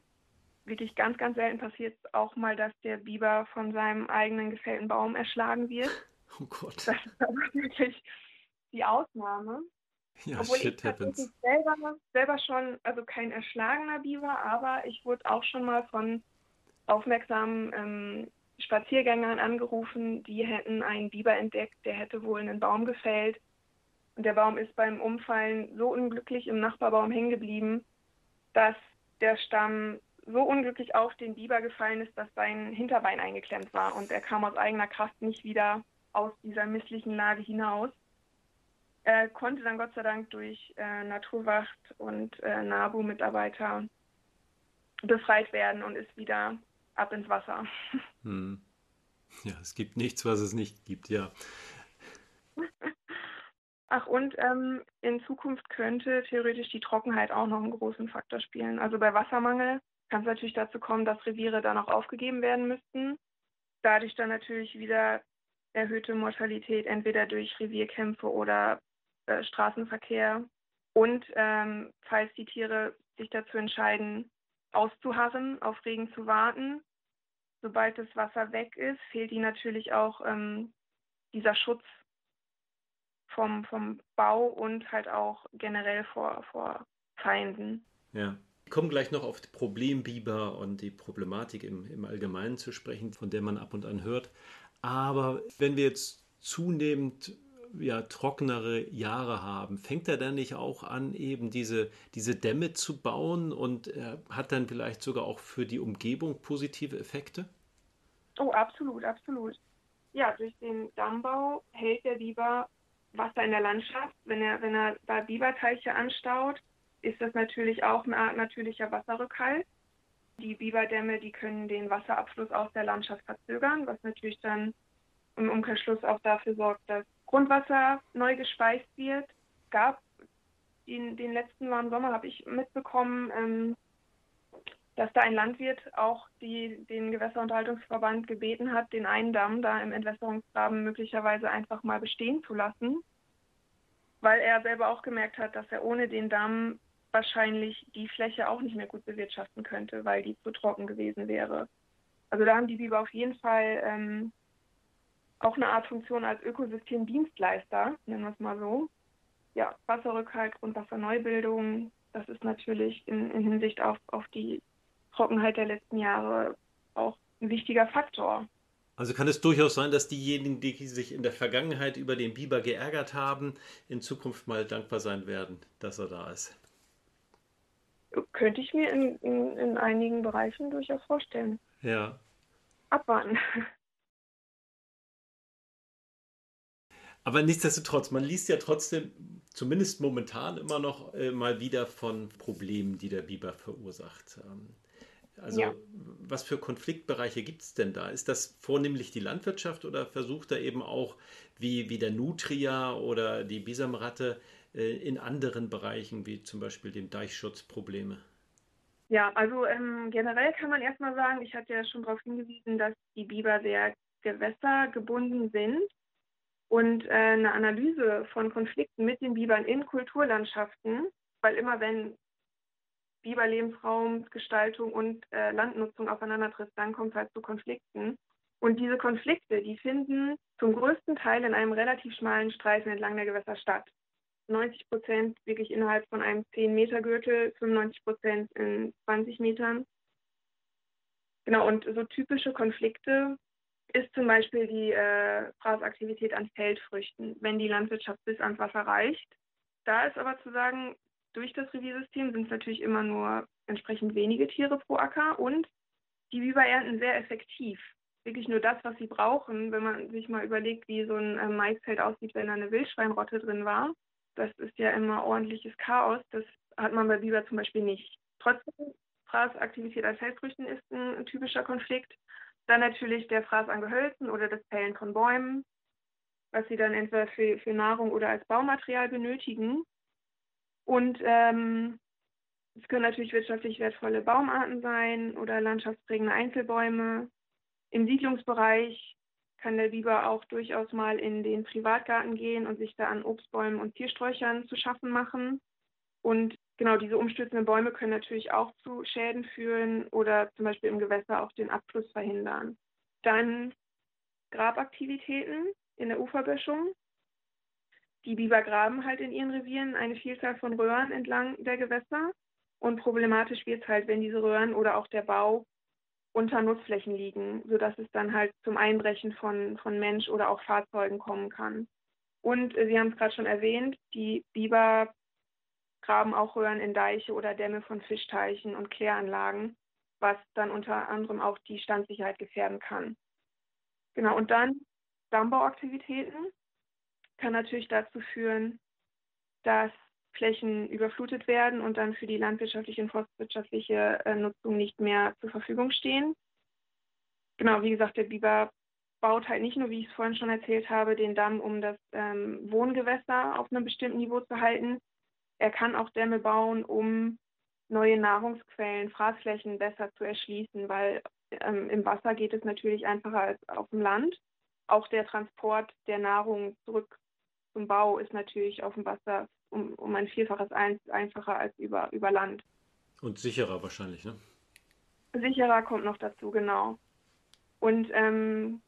wirklich ganz, ganz selten passiert auch mal, dass der Biber von seinem eigenen gefällten Baum erschlagen wird. Oh Gott. Das ist aber wirklich die Ausnahme. Ja, Obwohl shit ich happens. selber, selber schon, also kein erschlagener Biber, aber ich wurde auch schon mal von aufmerksamen ähm, Spaziergängern angerufen, die hätten einen Biber entdeckt, der hätte wohl einen Baum gefällt. Und der Baum ist beim Umfallen so unglücklich im Nachbarbaum hängen geblieben, dass der Stamm so unglücklich auf den Biber gefallen ist, dass sein Hinterbein eingeklemmt war und er kam aus eigener Kraft nicht wieder aus dieser misslichen Lage hinaus. Er konnte dann Gott sei Dank durch äh, Naturwacht und äh, NABU-Mitarbeiter befreit werden und ist wieder ab ins Wasser. Hm. Ja, es gibt nichts, was es nicht gibt, ja. Ach, und ähm, in Zukunft könnte theoretisch die Trockenheit auch noch einen großen Faktor spielen. Also bei Wassermangel kann es natürlich dazu kommen, dass Reviere dann auch aufgegeben werden müssten. Dadurch dann natürlich wieder erhöhte Mortalität, entweder durch Revierkämpfe oder äh, Straßenverkehr. Und ähm, falls die Tiere sich dazu entscheiden, auszuharren, auf Regen zu warten. Sobald das Wasser weg ist, fehlt ihnen natürlich auch ähm, dieser Schutz vom, vom Bau und halt auch generell vor, vor Feinden. Ja. Wir kommen gleich noch auf die Problembiber und die Problematik im, im Allgemeinen zu sprechen, von der man ab und an hört. Aber wenn wir jetzt zunehmend ja, trockenere Jahre haben, fängt er dann nicht auch an, eben diese, diese Dämme zu bauen und äh, hat dann vielleicht sogar auch für die Umgebung positive Effekte? Oh, absolut, absolut. Ja, durch den Dammbau hält der Biber Wasser in der Landschaft. Wenn er, wenn er da Biberteiche anstaut, ist das natürlich auch eine Art natürlicher Wasserrückhalt. Die Biberdämme, die können den Wasserabfluss aus der Landschaft verzögern, was natürlich dann im Umkehrschluss auch dafür sorgt, dass Grundwasser neu gespeist wird. Gab in den letzten warmen Sommer habe ich mitbekommen, ähm, dass da ein Landwirt auch die, den Gewässerunterhaltungsverband gebeten hat, den einen Damm da im Entwässerungsgraben möglicherweise einfach mal bestehen zu lassen, weil er selber auch gemerkt hat, dass er ohne den Damm wahrscheinlich die Fläche auch nicht mehr gut bewirtschaften könnte, weil die zu trocken gewesen wäre. Also da haben die Biber auf jeden Fall ähm, auch eine Art Funktion als Ökosystemdienstleister, nennen wir es mal so. Ja, Wasserrückhalt, Grundwasserneubildung, das ist natürlich in, in Hinsicht auf, auf die Trockenheit der letzten Jahre auch ein wichtiger Faktor. Also kann es durchaus sein, dass diejenigen, die sich in der Vergangenheit über den Biber geärgert haben, in Zukunft mal dankbar sein werden, dass er da ist. Könnte ich mir in, in, in einigen Bereichen durchaus vorstellen. Ja. Abwarten. Aber nichtsdestotrotz, man liest ja trotzdem, zumindest momentan immer noch äh, mal wieder von Problemen, die der Biber verursacht. Ähm, also ja. was für Konfliktbereiche gibt es denn da? Ist das vornehmlich die Landwirtschaft oder versucht er eben auch, wie, wie der Nutria oder die Bisamratte, äh, in anderen Bereichen, wie zum Beispiel dem Deichschutz, Probleme? Ja, also ähm, generell kann man erstmal sagen, ich hatte ja schon darauf hingewiesen, dass die Biber sehr gewässergebunden sind. Und äh, eine Analyse von Konflikten mit den Bibern in Kulturlandschaften, weil immer wenn Biberlebensraumgestaltung und äh, Landnutzung aufeinandertrifft, dann kommt es halt zu Konflikten. Und diese Konflikte, die finden zum größten Teil in einem relativ schmalen Streifen entlang der Gewässer statt. 90 Prozent wirklich innerhalb von einem 10-Meter-Gürtel, 95 Prozent in 20 Metern. Genau, und so typische Konflikte ist zum Beispiel die äh, Fraßaktivität an Feldfrüchten, wenn die Landwirtschaft bis ans Wasser reicht. Da ist aber zu sagen, durch das Reviersystem sind es natürlich immer nur entsprechend wenige Tiere pro Acker und die Biber ernten sehr effektiv. Wirklich nur das, was sie brauchen, wenn man sich mal überlegt, wie so ein äh, Maisfeld aussieht, wenn da eine Wildschweinrotte drin war. Das ist ja immer ordentliches Chaos. Das hat man bei Biber zum Beispiel nicht. Trotzdem, Fraßaktivität an Feldfrüchten ist ein, ein typischer Konflikt. Dann natürlich der Fraß an Gehölzen oder das Fällen von Bäumen, was sie dann entweder für, für Nahrung oder als Baumaterial benötigen. Und ähm, es können natürlich wirtschaftlich wertvolle Baumarten sein oder landschaftsprägende Einzelbäume. Im Siedlungsbereich kann der Biber auch durchaus mal in den Privatgarten gehen und sich da an Obstbäumen und Tiersträuchern zu schaffen machen. Und genau diese umstürzenden Bäume können natürlich auch zu Schäden führen oder zum Beispiel im Gewässer auch den Abfluss verhindern. Dann Grabaktivitäten in der Uferböschung. Die Biber graben halt in ihren Revieren eine Vielzahl von Röhren entlang der Gewässer. Und problematisch wird es halt, wenn diese Röhren oder auch der Bau unter Nutzflächen liegen, sodass es dann halt zum Einbrechen von, von Mensch oder auch Fahrzeugen kommen kann. Und äh, Sie haben es gerade schon erwähnt, die Biber graben auch Röhren in Deiche oder Dämme von Fischteichen und Kläranlagen, was dann unter anderem auch die Standsicherheit gefährden kann. Genau, und dann Dammbauaktivitäten kann natürlich dazu führen, dass Flächen überflutet werden und dann für die landwirtschaftliche und forstwirtschaftliche äh, Nutzung nicht mehr zur Verfügung stehen. Genau, wie gesagt, der Biber baut halt nicht nur, wie ich es vorhin schon erzählt habe, den Damm, um das ähm, Wohngewässer auf einem bestimmten Niveau zu halten. Er kann auch Dämme bauen, um neue Nahrungsquellen, Fraßflächen besser zu erschließen, weil ähm, im Wasser geht es natürlich einfacher als auf dem Land. Auch der Transport der Nahrung zurück zum Bau ist natürlich auf dem Wasser um, um ein Vielfaches ein, einfacher als über, über Land. Und sicherer wahrscheinlich, ne? Sicherer kommt noch dazu, genau. Und ähm,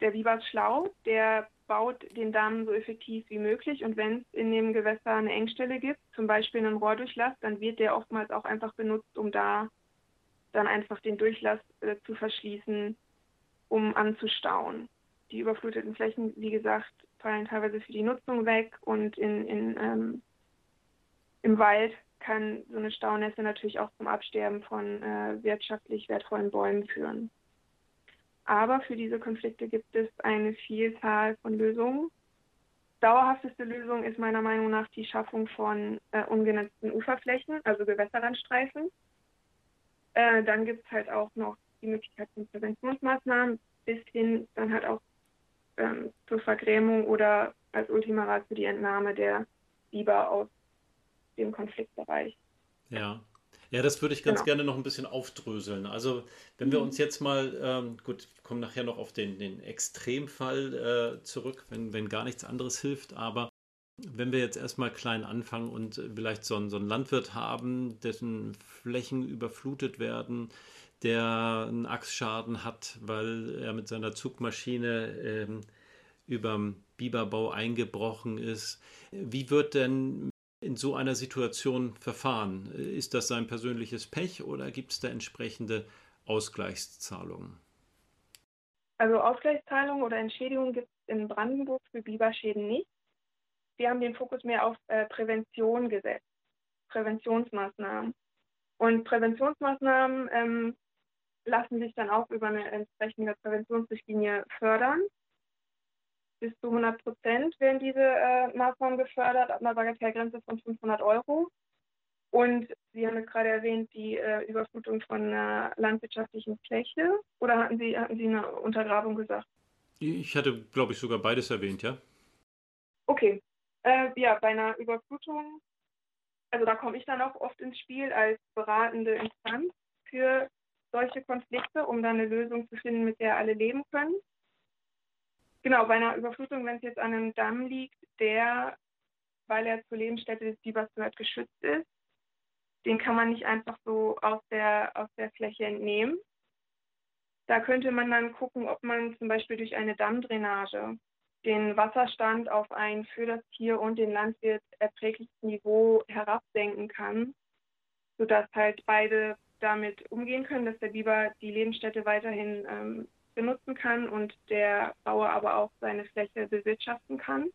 der Biber ist schlau, der baut den Damm so effektiv wie möglich und wenn es in dem Gewässer eine Engstelle gibt, zum Beispiel einen Rohrdurchlass, dann wird der oftmals auch einfach benutzt, um da dann einfach den Durchlass äh, zu verschließen, um anzustauen. Die überfluteten Flächen, wie gesagt, fallen teilweise für die Nutzung weg und in, in, ähm, im Wald kann so eine Staunässe natürlich auch zum Absterben von äh, wirtschaftlich wertvollen Bäumen führen. Aber für diese Konflikte gibt es eine Vielzahl von Lösungen. Dauerhafteste Lösung ist meiner Meinung nach die Schaffung von äh, ungenutzten Uferflächen, also Gewässerrandstreifen. Äh, dann gibt es halt auch noch die Möglichkeit von Präventionsmaßnahmen bis hin dann halt auch ähm, zur Vergrämung oder als Ultima Ratio die Entnahme der Biber aus dem Konfliktbereich. Ja. Ja, das würde ich ganz genau. gerne noch ein bisschen aufdröseln. Also, wenn mhm. wir uns jetzt mal, ähm, gut, kommen nachher noch auf den, den Extremfall äh, zurück, wenn, wenn gar nichts anderes hilft, aber wenn wir jetzt erstmal klein anfangen und vielleicht so einen, so einen Landwirt haben, dessen Flächen überflutet werden, der einen Achsschaden hat, weil er mit seiner Zugmaschine ähm, überm Biberbau eingebrochen ist. Wie wird denn in so einer Situation verfahren? Ist das sein persönliches Pech oder gibt es da entsprechende Ausgleichszahlungen? Also Ausgleichszahlungen oder Entschädigungen gibt es in Brandenburg für Biberschäden nicht. Wir haben den Fokus mehr auf äh, Prävention gesetzt, Präventionsmaßnahmen. Und Präventionsmaßnahmen ähm, lassen sich dann auch über eine entsprechende Präventionsrichtlinie fördern. Bis zu 100 Prozent werden diese äh, Maßnahmen gefördert, ab einer Bagatellgrenze von 500 Euro. Und Sie haben es gerade erwähnt, die äh, Überflutung von einer landwirtschaftlichen Fläche. Oder hatten Sie, hatten Sie eine Untergrabung gesagt? Ich hatte, glaube ich, sogar beides erwähnt, ja. Okay. Äh, ja, bei einer Überflutung, also da komme ich dann auch oft ins Spiel als beratende Instanz für solche Konflikte, um dann eine Lösung zu finden, mit der alle leben können. Genau, bei einer Überflutung, wenn es jetzt an einem Damm liegt, der, weil er zur Lebensstätte des Bibers gehört, geschützt ist, den kann man nicht einfach so aus der, aus der Fläche entnehmen. Da könnte man dann gucken, ob man zum Beispiel durch eine Dammdrainage den Wasserstand auf ein für das Tier und den Landwirt erträgliches Niveau herabsenken kann, sodass halt beide damit umgehen können, dass der Biber die Lebensstätte weiterhin ähm, benutzen kann und der Bauer aber auch seine Fläche bewirtschaften kann.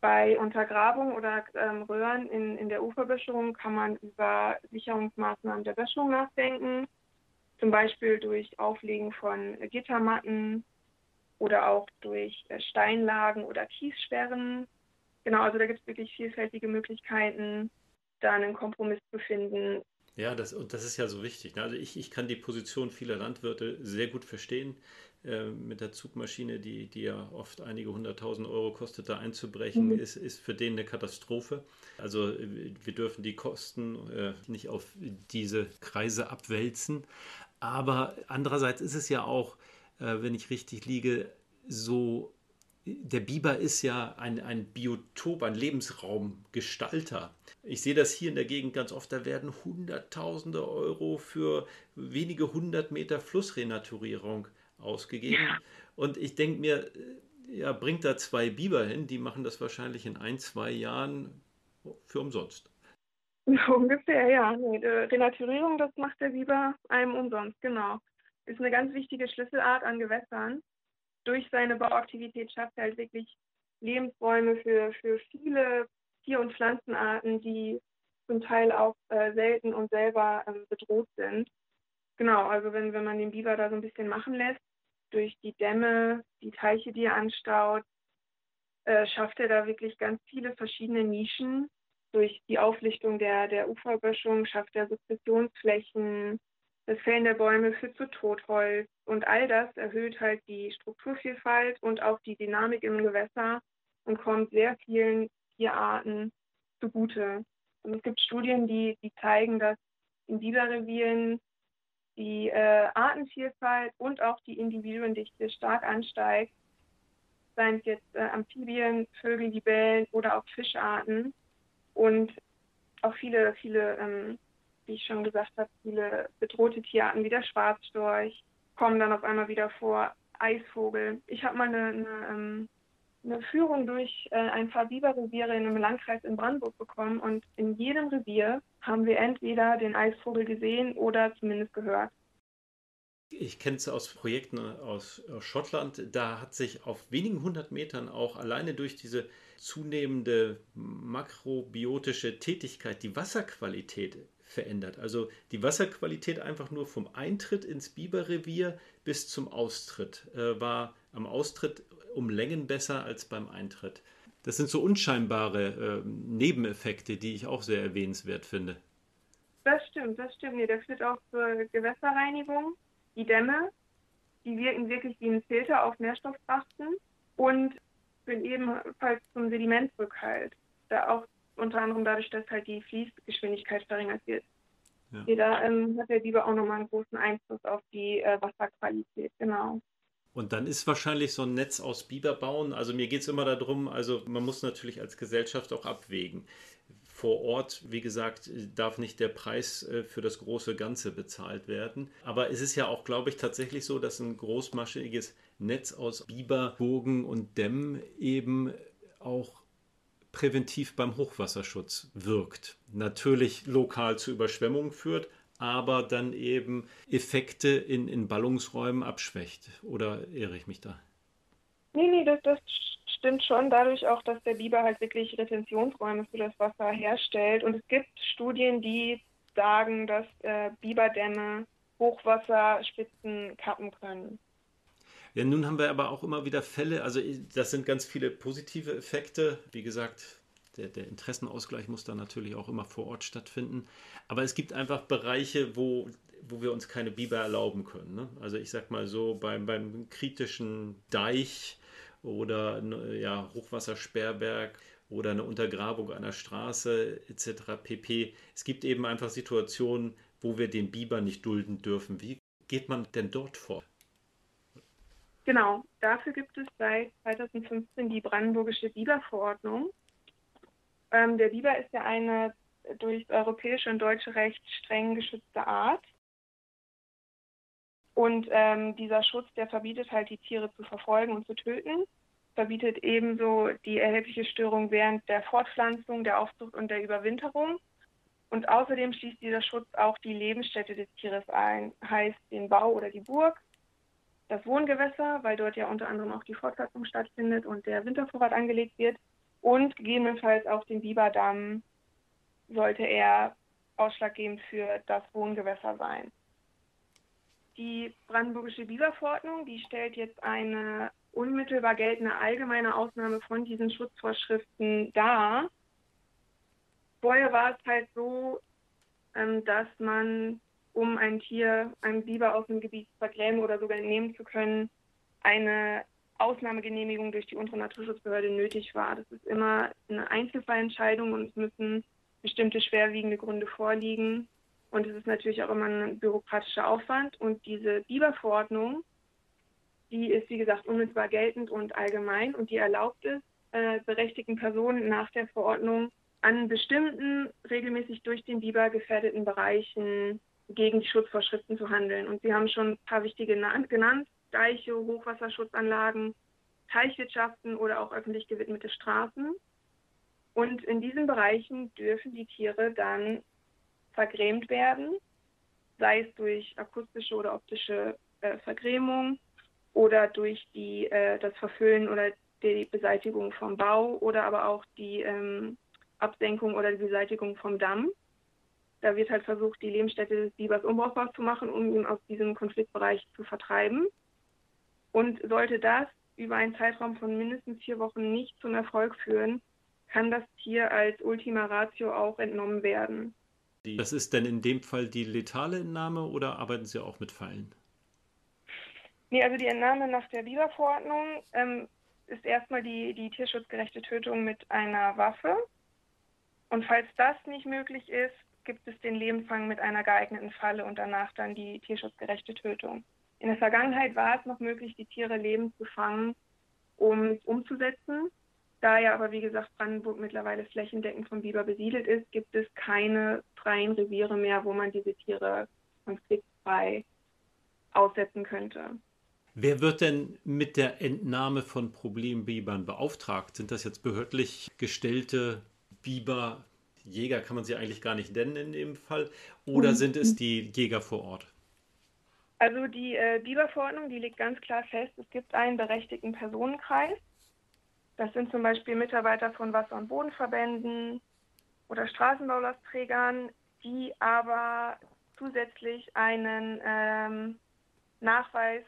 Bei Untergrabung oder ähm, Röhren in, in der Uferböschung kann man über Sicherungsmaßnahmen der Böschung nachdenken, zum Beispiel durch Auflegen von Gittermatten oder auch durch äh, Steinlagen oder Kiessperren. Genau, also da gibt es wirklich vielfältige Möglichkeiten, da einen Kompromiss zu finden, ja, das, und das ist ja so wichtig. Ne? Also ich, ich kann die Position vieler Landwirte sehr gut verstehen. Äh, mit der Zugmaschine, die, die ja oft einige hunderttausend Euro kostet, da einzubrechen, mhm. ist, ist für den eine Katastrophe. Also wir dürfen die Kosten äh, nicht auf diese Kreise abwälzen. Aber andererseits ist es ja auch, äh, wenn ich richtig liege, so der Biber ist ja ein, ein Biotop, ein Lebensraumgestalter. Ich sehe das hier in der Gegend ganz oft, da werden Hunderttausende Euro für wenige hundert Meter Flussrenaturierung ausgegeben. Ja. Und ich denke mir, ja, bringt da zwei Biber hin, die machen das wahrscheinlich in ein, zwei Jahren für umsonst. Ungefähr, ja. Renaturierung, das macht der Biber einem umsonst, genau. Ist eine ganz wichtige Schlüsselart an Gewässern durch seine Bauaktivität schafft er halt wirklich Lebensräume für, für viele Tier- und Pflanzenarten, die zum Teil auch äh, selten und selber ähm, bedroht sind. Genau, also wenn, wenn man den Biber da so ein bisschen machen lässt, durch die Dämme, die Teiche, die er anstaut, äh, schafft er da wirklich ganz viele verschiedene Nischen. Durch die Auflichtung der, der Uferböschung schafft er Sukzessionsflächen, das Fällen der Bäume führt zu Totholz und all das erhöht halt die Strukturvielfalt und auch die Dynamik im Gewässer und kommt sehr vielen Tierarten zugute. Und es gibt Studien, die, die zeigen, dass in Biberrevieren die äh, Artenvielfalt und auch die Individuendichte stark ansteigt, seien es jetzt äh, Amphibien, Vögel, Libellen oder auch Fischarten und auch viele, viele ähm, wie ich schon gesagt habe, viele bedrohte Tierarten wie der Schwarzstorch kommen dann auf einmal wieder vor, Eisvogel. Ich habe mal eine, eine, ähm, eine, Führung durch äh, ein paar Biberreviere in einem Landkreis in Brandenburg bekommen und in jedem Revier haben wir entweder den Eisvogel gesehen oder zumindest gehört. Ich kenne es aus Projekten aus, aus Schottland. Da hat sich auf wenigen hundert Metern auch alleine durch diese zunehmende makrobiotische Tätigkeit die Wasserqualität verändert. Also die Wasserqualität einfach nur vom Eintritt ins Biberrevier bis zum Austritt äh, war am Austritt um Längen besser als beim Eintritt. Das sind so unscheinbare äh, Nebeneffekte, die ich auch sehr erwähnenswert finde. Das stimmt, das stimmt. Nee, das führt auch zur Gewässerreinigung. Die Dämme, die wirken wirklich wie ein Filter auf Nährstofftrachten und führen ebenfalls zum Sedimentrückhalt. Da auch unter anderem dadurch, dass halt die Fließgeschwindigkeit verringert wird. Ja. Jeder ähm, hat der Biber auch nochmal einen großen Einfluss auf die äh, Wasserqualität, genau. Und dann ist wahrscheinlich so ein Netz aus Biber bauen. Also mir geht es immer darum, also man muss natürlich als Gesellschaft auch abwägen. Vor Ort, wie gesagt, darf nicht der Preis äh, für das große Ganze bezahlt werden. Aber es ist ja auch, glaube ich, tatsächlich so, dass ein großmaschiges Netz aus Biber, Burgen und Dämmen eben auch präventiv beim Hochwasserschutz wirkt. Natürlich lokal zu Überschwemmungen führt, aber dann eben Effekte in, in Ballungsräumen abschwächt. Oder irre ich mich da? Nee, nee, das, das stimmt schon. Dadurch auch, dass der Biber halt wirklich Retentionsräume für das Wasser herstellt. Und es gibt Studien, die sagen, dass äh, Biberdämme Hochwasserspitzen kappen können. Ja, nun haben wir aber auch immer wieder Fälle, also das sind ganz viele positive Effekte. Wie gesagt, der, der, Interessenausgleich muss dann natürlich auch immer vor Ort stattfinden. Aber es gibt einfach Bereiche, wo, wo wir uns keine Biber erlauben können. Ne? Also ich sag mal so, beim, beim kritischen Deich oder ja, Hochwassersperrberg oder eine Untergrabung einer Straße etc. pp. Es gibt eben einfach Situationen, wo wir den Biber nicht dulden dürfen. Wie geht man denn dort vor? Genau, dafür gibt es seit 2015 die Brandenburgische Biberverordnung. Ähm, der Biber ist ja eine durch europäische und deutsche Recht streng geschützte Art. Und ähm, dieser Schutz, der verbietet halt, die Tiere zu verfolgen und zu töten, verbietet ebenso die erhebliche Störung während der Fortpflanzung, der Aufzucht und der Überwinterung. Und außerdem schließt dieser Schutz auch die Lebensstätte des Tieres ein, heißt den Bau oder die Burg, das Wohngewässer, weil dort ja unter anderem auch die Fortpflanzung stattfindet und der Wintervorrat angelegt wird, und gegebenenfalls auch den Biberdamm sollte er ausschlaggebend für das Wohngewässer sein. Die Brandenburgische Biberverordnung, die stellt jetzt eine unmittelbar geltende allgemeine Ausnahme von diesen Schutzvorschriften dar. Vorher war es halt so, ähm, dass man, um ein Tier, ein Biber aus dem Gebiet zu vergrämen oder sogar entnehmen zu können, eine Ausnahmegenehmigung durch die untere Naturschutzbehörde nötig war. Das ist immer eine Einzelfallentscheidung und es müssen bestimmte schwerwiegende Gründe vorliegen. Und es ist natürlich auch immer ein bürokratischer Aufwand. Und diese Biberverordnung, die ist, wie gesagt, unmittelbar geltend und allgemein und die erlaubt es, äh, berechtigten Personen nach der Verordnung an bestimmten regelmäßig durch den Biber gefährdeten Bereichen gegen die Schutzvorschriften zu handeln. Und Sie haben schon ein paar wichtige genannt. Deiche, Hochwasserschutzanlagen, Teichwirtschaften oder auch öffentlich gewidmete Straßen. Und in diesen Bereichen dürfen die Tiere dann vergrämt werden, sei es durch akustische oder optische äh, Vergrämung oder durch die, äh, das Verfüllen oder die Beseitigung vom Bau oder aber auch die ähm, Absenkung oder die Beseitigung vom Damm. Da wird halt versucht, die Lebensstätte des Bibers unbrauchbar zu machen, um ihn aus diesem Konfliktbereich zu vertreiben. Und sollte das über einen Zeitraum von mindestens vier Wochen nicht zum Erfolg führen, kann das Tier als Ultima Ratio auch entnommen werden. Das ist denn in dem Fall die letale Entnahme oder arbeiten Sie auch mit Pfeilen? Nee, also die Entnahme nach der Biberverordnung ähm, ist erstmal die, die tierschutzgerechte Tötung mit einer Waffe. Und falls das nicht möglich ist, gibt es den Lebensfang mit einer geeigneten Falle und danach dann die tierschutzgerechte Tötung. In der Vergangenheit war es noch möglich, die Tiere lebend zu fangen, um es umzusetzen. Da ja aber, wie gesagt, Brandenburg mittlerweile flächendeckend vom Biber besiedelt ist, gibt es keine freien Reviere mehr, wo man diese Tiere konfliktfrei aussetzen könnte. Wer wird denn mit der Entnahme von Problembibern beauftragt? Sind das jetzt behördlich gestellte Biber? Jäger kann man sie eigentlich gar nicht nennen in dem Fall. Oder sind es die Jäger vor Ort? Also die äh, Biberverordnung, die legt ganz klar fest, es gibt einen berechtigten Personenkreis. Das sind zum Beispiel Mitarbeiter von Wasser- und Bodenverbänden oder Straßenbaulastträgern, die aber zusätzlich einen ähm, Nachweis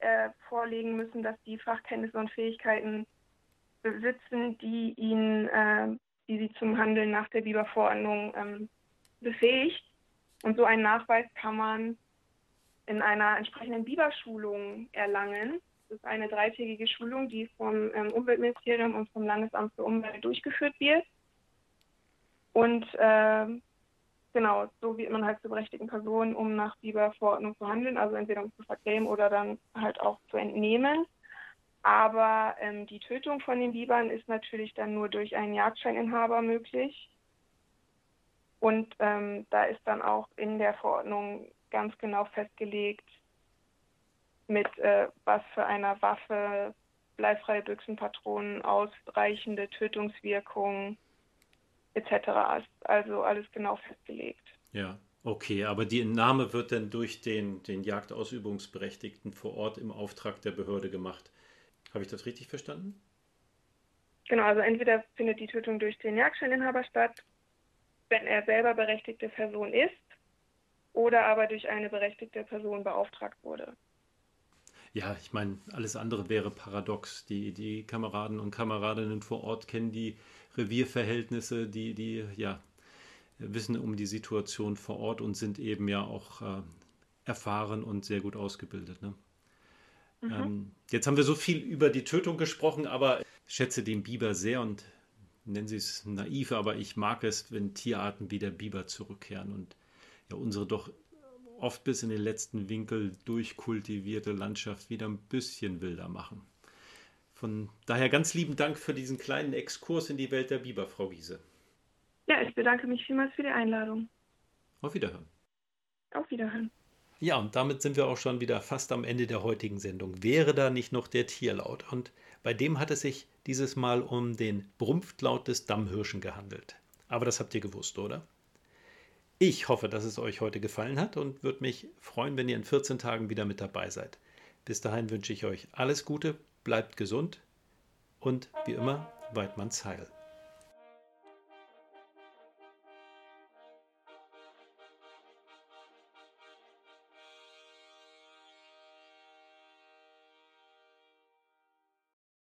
äh, vorlegen müssen, dass die Fachkenntnisse und Fähigkeiten besitzen, die ihnen, äh, die sie zum Handeln nach der Biberverordnung ähm, befähigt. Und so einen Nachweis kann man in einer entsprechenden Biberschulung erlangen. Das ist eine dreitägige Schulung, die vom ähm, Umweltministerium und vom Landesamt für Umwelt durchgeführt wird. Und äh, genau, so wird man halt zur berechtigten Person, um nach Biberverordnung zu handeln, also entweder um zu vergrämen oder dann halt auch zu entnehmen. Aber ähm, die Tötung von den Bibern ist natürlich dann nur durch einen Jagdscheininhaber möglich. Und ähm, da ist dann auch in der Verordnung ganz genau festgelegt, mit äh, was für einer Waffe, bleifreie Büchsenpatronen, ausreichende Tötungswirkung etc. ist. Also alles genau festgelegt. Ja, okay, aber die Entnahme wird dann durch den, den Jagdausübungsberechtigten vor Ort im Auftrag der Behörde gemacht. Habe ich das richtig verstanden? Genau, also entweder findet die Tötung durch den Jagdscheininhaber statt, wenn er selber berechtigte Person ist, oder aber durch eine berechtigte Person beauftragt wurde. Ja, ich meine, alles andere wäre paradox. Die, die Kameraden und Kameradinnen vor Ort kennen die Revierverhältnisse, die, die ja, wissen um die Situation vor Ort und sind eben ja auch äh, erfahren und sehr gut ausgebildet. Ne? Mhm. Ähm, jetzt haben wir so viel über die Tötung gesprochen, aber ich schätze den Biber sehr und nennen Sie es naiv, aber ich mag es, wenn Tierarten wie der Biber zurückkehren und ja unsere doch oft bis in den letzten Winkel durchkultivierte Landschaft wieder ein bisschen wilder machen. Von daher ganz lieben Dank für diesen kleinen Exkurs in die Welt der Biber, Frau Giese. Ja, ich bedanke mich vielmals für die Einladung. Auf Wiederhören. Auf Wiederhören. Ja, und damit sind wir auch schon wieder fast am Ende der heutigen Sendung. Wäre da nicht noch der Tierlaut? Und bei dem hat es sich dieses Mal um den Brumpftlaut des Dammhirschen gehandelt. Aber das habt ihr gewusst, oder? Ich hoffe, dass es euch heute gefallen hat und würde mich freuen, wenn ihr in 14 Tagen wieder mit dabei seid. Bis dahin wünsche ich euch alles Gute, bleibt gesund und wie immer, Weidmanns Heil.